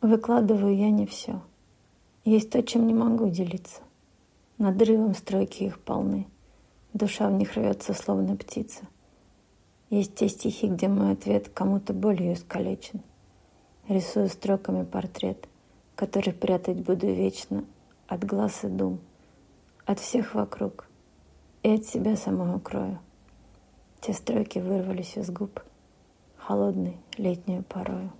Выкладываю я не все. Есть то, чем не могу делиться. Надрывом стройки их полны. Душа в них рвется, словно птица. Есть те стихи, где мой ответ кому-то болью искалечен. Рисую строками портрет, который прятать буду вечно от глаз и дум, от всех вокруг и от себя самого крою. Те строки вырвались из губ холодной летнюю порою.